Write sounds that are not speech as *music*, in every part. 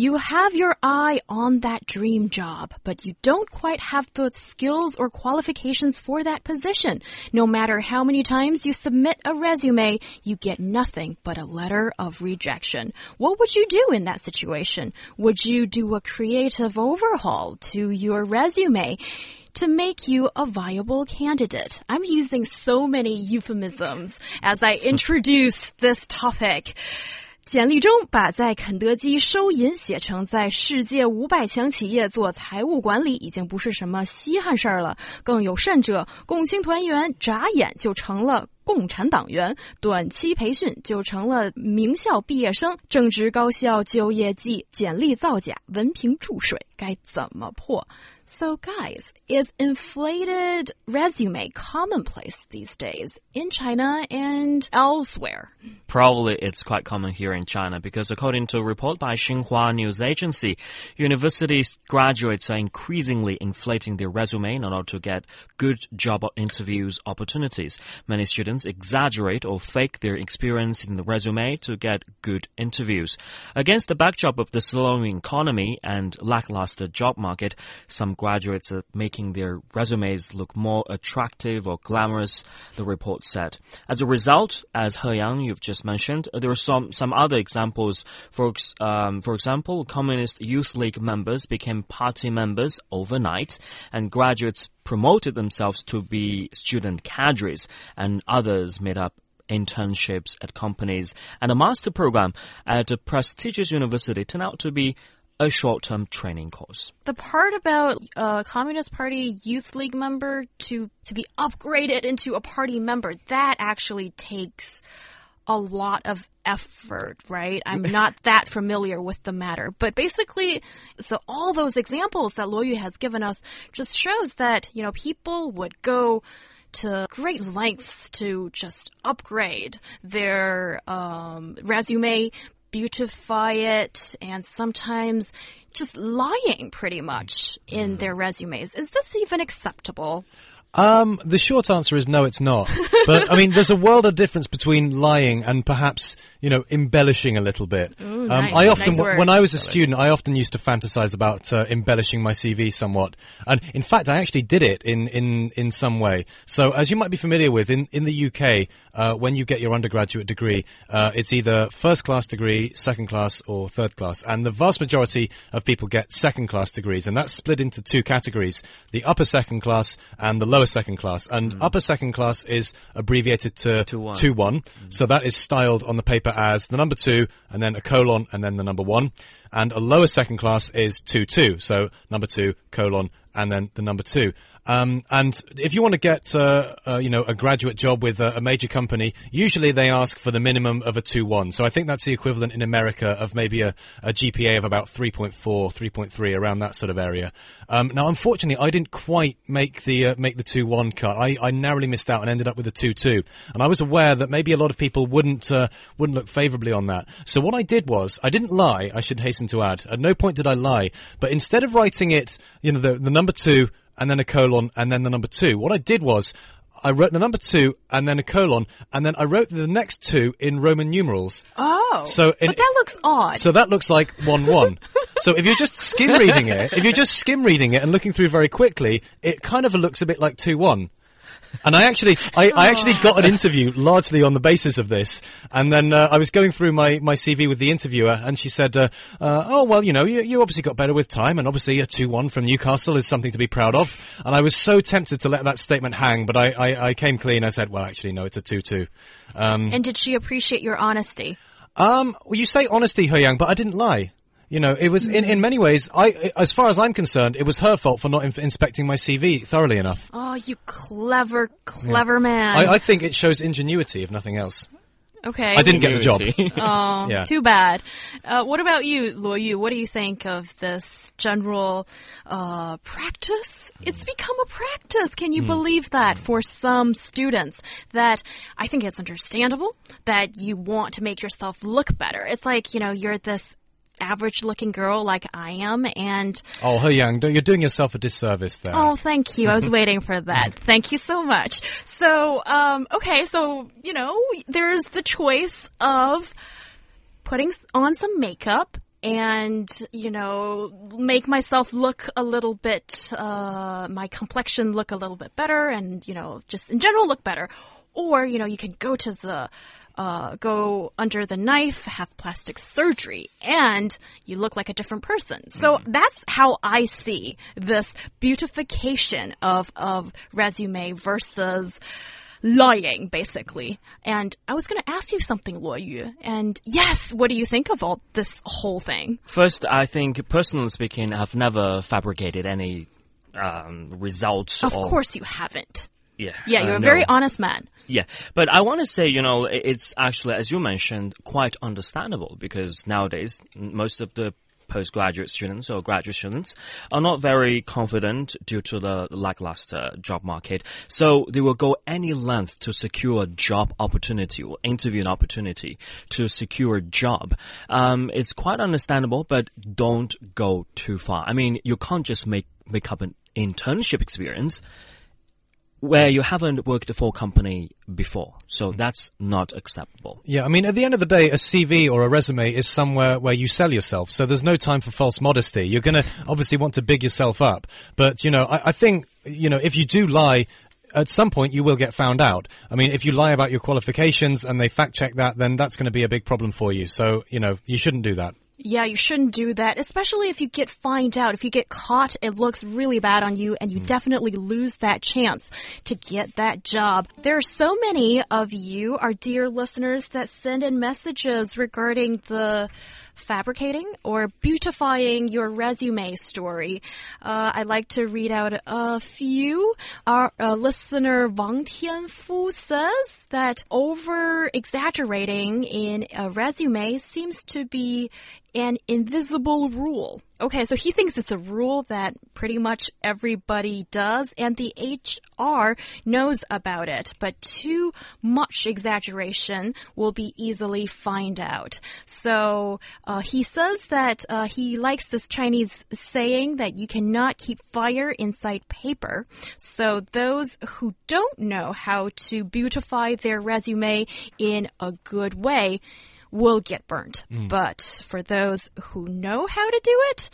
You have your eye on that dream job, but you don't quite have the skills or qualifications for that position. No matter how many times you submit a resume, you get nothing but a letter of rejection. What would you do in that situation? Would you do a creative overhaul to your resume? to make you a viable candidate. I'm using so many euphemisms as I introduce this topic. 简历中把在肯德基收银写成在世界五百强企业做财务管理，已经不是什么稀罕事儿了。更有甚者，共青团员眨眼就成了共产党员，短期培训就成了名校毕业生。正值高校就业季，简历造假，文凭注水，该怎么破？So, guys, is inflated resume commonplace these days in China and elsewhere? Probably it's quite common here in China because according to a report by Xinhua News Agency, university graduates are increasingly inflating their resume in order to get good job interviews opportunities. Many students exaggerate or fake their experience in the resume to get good interviews. Against the backdrop of the slowing economy and lackluster job market, some graduates are making their resumes look more attractive or glamorous, the report said. As a result, as He Yang, you've just mentioned, there are some, some other examples. For, um, for example, Communist Youth League members became party members overnight, and graduates promoted themselves to be student cadres, and others made up internships at companies, and a master program at a prestigious university turned out to be a short-term training course. The part about a uh, Communist Party Youth League member to to be upgraded into a party member that actually takes a lot of effort, right? I'm *laughs* not that familiar with the matter, but basically, so all those examples that Luo Yu has given us just shows that, you know, people would go to great lengths to just upgrade their um, resume beautify it and sometimes just lying pretty much in mm-hmm. their resumes. Is this even acceptable? Um, the short answer is no, it's not. *laughs* But I mean, there's a world of difference between lying and perhaps you know embellishing a little bit. Ooh, um, nice. I often, nice when I was a student, I often used to fantasize about uh, embellishing my CV somewhat, and in fact, I actually did it in in in some way. So, as you might be familiar with, in in the UK, uh, when you get your undergraduate degree, uh, it's either first class degree, second class, or third class, and the vast majority of people get second class degrees, and that's split into two categories: the upper second class and the lower second class. And Mm. upper second class is abbreviated to Two one. two one. So that is styled on the paper as the number two, and then a colon, and then the number one. And a lower second class is two two. So number two, colon, and then the number two. Um, and if you want to get, uh, uh, you know, a graduate job with a, a major company, usually they ask for the minimum of a 2-1. So I think that's the equivalent in America of maybe a, a GPA of about 3.4, 3.3, around that sort of area. Um, now, unfortunately, I didn't quite make the uh, make the 2-1 cut. I, I narrowly missed out and ended up with a 2-2. And I was aware that maybe a lot of people wouldn't uh, wouldn't look favourably on that. So what I did was, I didn't lie. I should hasten to add. At no point did I lie. But instead of writing it, you know, the, the number two and then a colon and then the number two, what I did was. I wrote the number two and then a colon, and then I wrote the next two in Roman numerals. Oh, So in- but that looks odd. So that looks like one one. *laughs* so if you're just skim reading it, if you're just skim reading it and looking through very quickly, it kind of looks a bit like two one. And I actually, I, I actually got an interview largely on the basis of this. And then uh, I was going through my, my CV with the interviewer, and she said, uh, uh, "Oh well, you know, you, you obviously got better with time, and obviously a two-one from Newcastle is something to be proud of." And I was so tempted to let that statement hang, but I, I, I came clean. I said, "Well, actually, no, it's a two-two." Um, and did she appreciate your honesty? um, well, you say honesty, He Yang, but I didn't lie. You know, it was in, in many ways. I, as far as I'm concerned, it was her fault for not in- inspecting my CV thoroughly enough. Oh, you clever, clever man. I, I think it shows ingenuity, if nothing else. Okay. I didn't get the job. *laughs* Oh, Yeah. too bad. Uh, what about you, Luo Yu? What do you think of this general uh, practice? It's become a practice. Can you believe that for some students? That I think it's understandable that you want to make yourself look better. It's like you know you're this average-looking girl like I am, and Oh, He Yang, you're doing yourself a disservice there. Oh, thank you. I was *laughs* waiting for that. Thank you so much. So, um, okay, so, you know, there's the choice of putting on some makeup and, you know, make myself look a little bit, uh, my complexion look a little bit better and, you know, just in general look better. Or, you know, you can go to the, uh, go under the knife, have plastic surgery, and you look like a different person. So that's how I see this beautification of, of resume versus lying, basically. And I was going to ask you something, Luo Yu. And yes, what do you think of all this whole thing? First, I think, personally speaking, I've never fabricated any um, results. Of or, course you haven't. Yeah. Yeah, uh, you're a no. very honest man. Yeah, but I want to say, you know, it's actually, as you mentioned, quite understandable because nowadays most of the postgraduate students or graduate students are not very confident due to the lackluster job market. So they will go any length to secure a job opportunity or interview an opportunity to secure a job. Um, it's quite understandable, but don't go too far. I mean, you can't just make, make up an internship experience where you haven't worked for a company before. So hmm. that's not acceptable. Yeah, I mean, at the end of the day, a CV or a resume is somewhere where you sell yourself. So there's no time for false modesty. You're going to obviously want to big yourself up. But, you know, I, I think, you know, if you do lie, at some point you will get found out. I mean, if you lie about your qualifications and they fact check that, then that's going to be a big problem for you. So, you know, you shouldn't do that. Yeah, you shouldn't do that, especially if you get fined out. If you get caught, it looks really bad on you, and you hmm. definitely lose that chance to get that job. There are so many of you, our dear listeners, that send in messages regarding the fabricating or beautifying your resume story. Uh, I'd like to read out a few. Our uh, listener Wang Tianfu says that over exaggerating in a resume seems to be an invisible rule. Okay, so he thinks it's a rule that pretty much everybody does, and the HR knows about it, but too much exaggeration will be easily find out. So uh, he says that uh, he likes this Chinese saying that you cannot keep fire inside paper. So those who don't know how to beautify their resume in a good way will get burnt. But for those who know how to do it,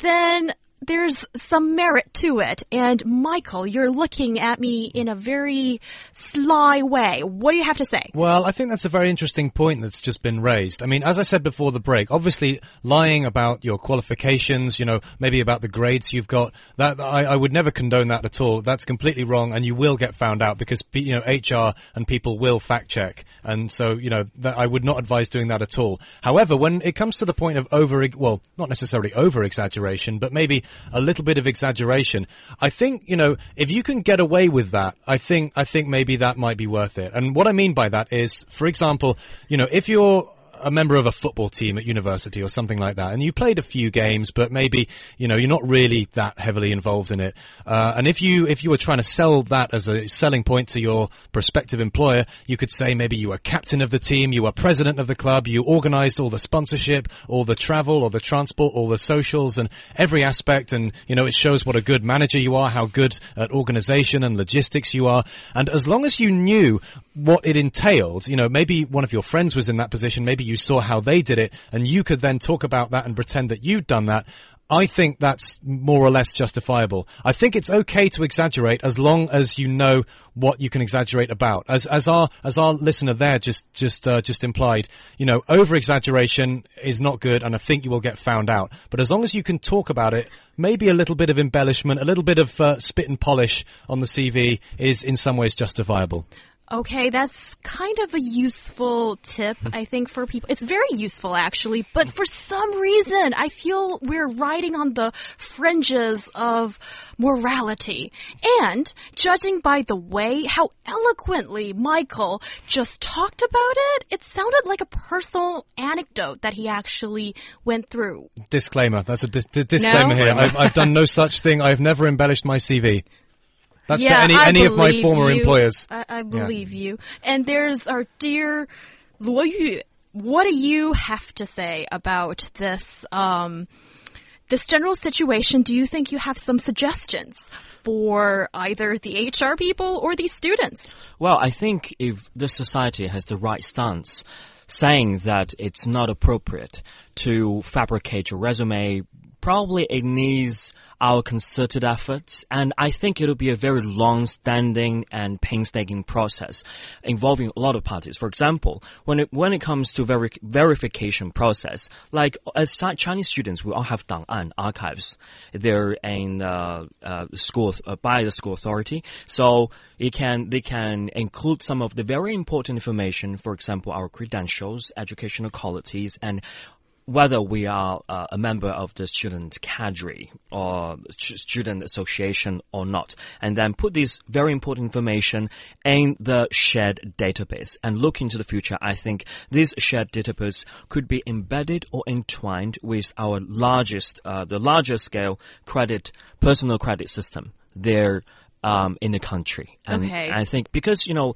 then there's some merit to it. And Michael, you're looking at me in a very sly way. What do you have to say? Well, I think that's a very interesting point that's just been raised. I mean, as I said before the break, obviously lying about your qualifications, you know, maybe about the grades you've got, that I, I would never condone that at all. That's completely wrong, and you will get found out because you know HR and people will fact check, and so you know that I would not advise doing that at all. However, when it comes to the point of over, well, not necessarily over exaggeration, but maybe a little bit of exaggeration, I think you know if you can get away with that, I think I think maybe that might be worth it. And what I mean by that is, for example, you know, if you're a member of a football team at university or something like that, and you played a few games, but maybe you know you're not really that heavily involved in it. Uh, and if you if you were trying to sell that as a selling point to your prospective employer, you could say maybe you were captain of the team, you were president of the club, you organised all the sponsorship, all the travel, all the transport, all the socials, and every aspect. And you know it shows what a good manager you are, how good at organisation and logistics you are. And as long as you knew what it entailed, you know, maybe one of your friends was in that position, maybe you saw how they did it, and you could then talk about that and pretend that you'd done that. I think that's more or less justifiable. I think it's okay to exaggerate as long as you know what you can exaggerate about. As as our as our listener there just just uh, just implied, you know, over exaggeration is not good, and I think you will get found out. But as long as you can talk about it, maybe a little bit of embellishment, a little bit of uh, spit and polish on the CV is in some ways justifiable. Okay, that's kind of a useful tip, *laughs* I think, for people. It's very useful, actually, but for some reason, I feel we're riding on the fringes of morality. And judging by the way how eloquently Michael just talked about it, it sounded like a personal anecdote that he actually went through. Disclaimer. That's a dis disclaimer No? here. I've, I've done no such thing. I've never embellished my CV. That's yeah, to any, I any of my believe former you. employers. I, I believe you. And there's our dear Luo Yu. What do you have to say about this um, this general situation? Do you think you have some suggestions for either the HR people or the students? Well, I think if the society has the right stance, saying that it's not appropriate to fabricate your resume, probably it needs our concerted efforts, and I think it'll be a very long-standing and painstaking process involving a lot of parties. For example, when it when it comes to veri verification process, like as Chinese students, we all have 档案 archives. They're in uh, uh, school uh, by the school authority, so it can they can include some of the very important information. For example, our credentials, educational qualities, and whether we are uh, a member of the student cadre or student association or not, and then put this very important information in the shared database and look into the future. I think this shared database could be embedded or entwined with our largest, uh, the larger scale credit, personal credit system there um, in the country. And Okay. I think because you know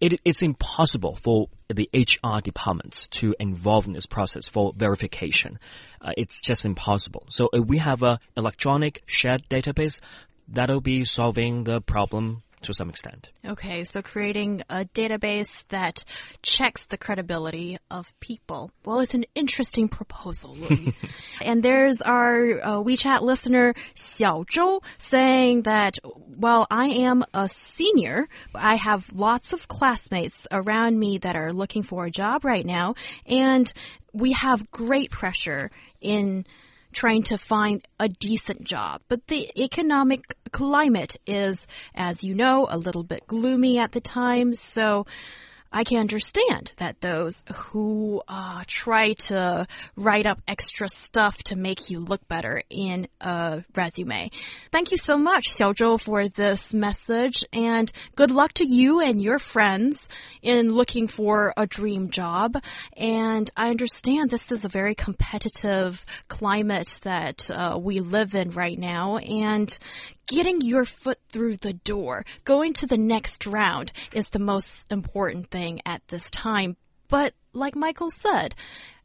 it, it's impossible for the HR departments to involve in this process for verification. Uh, it's just impossible. So if we have a electronic shared database, that'll be solving the problem to some extent. Okay, so creating a database that checks the credibility of people. Well, it's an interesting proposal, *laughs* and there's our uh, WeChat listener, Xiao Zhou, saying that while I am a senior, I have lots of classmates around me that are looking for a job right now, and we have great pressure in trying to find a decent job. But the economic climate is, as you know, a little bit gloomy at the time. So I can understand that those who uh, try to write up extra stuff to make you look better in a resume. Thank you so much, Xiaozhou, for this message, and good luck to you and your friends in looking for a dream job. And I understand this is a very competitive climate that uh, we live in right now, and getting your foot through the door, going to the next round is the most important thing at this time. But like Michael said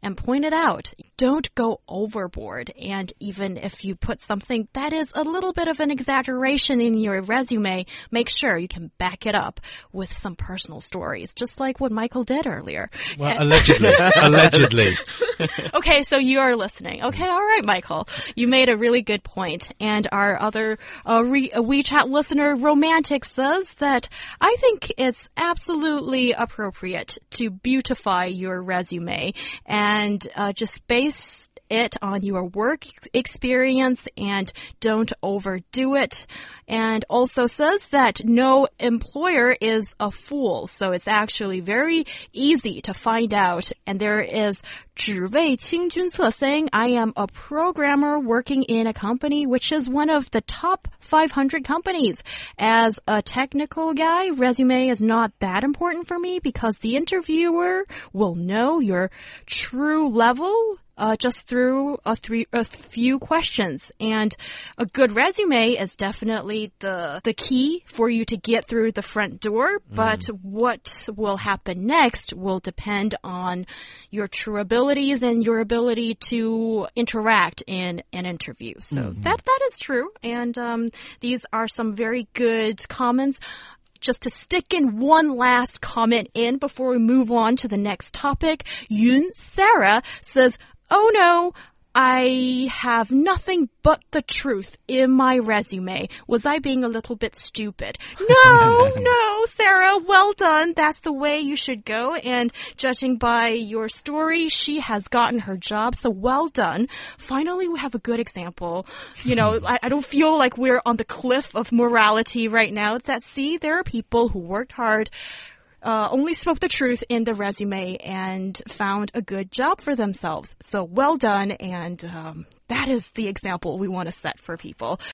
and pointed out, don't go overboard. And even if you put something that is a little bit of an exaggeration in your resume, make sure you can back it up with some personal stories, just like what Michael did earlier. Well, allegedly. *laughs* allegedly. Okay, so you are listening. Okay, all right, Michael. You made a really good point. And our other uh, re- uh, WeChat listener, Romantic, says that I think it's absolutely appropriate to beautify your resume. And uh, just base it on your work experience and don't overdo it. And also says that no employer is a fool. So it's actually very easy to find out. And there is 只为清君侧 saying, I am a programmer working in a company which is one of the top 500 companies. As a technical guy, resume is not that important for me because the interviewer will know your true level uh, just through a, three, a few questions. And a good resume is definitely the, the key for you to get through the front door. But what will happen next will depend on your true abilities and your ability to interact in an interview. So that, that is true. And, um, these are some very good comments just to stick in one last comment in before we move on to the next topic, Yun Sarah says, Oh no, I have nothing but the truth in my resume. Was I being a little bit stupid? *laughs* No, no, Sarah, well done. That's the way you should go. And judging by your story, she has gotten her job. So well done. Finally, we have a good example. You know, hmm. I, I don't feel like we're on the cliff of morality right now. That see, there are people who worked hard uh, only spoke the truth in the resume and found a good job for themselves. So well done, and um, that is the example we want to set for people.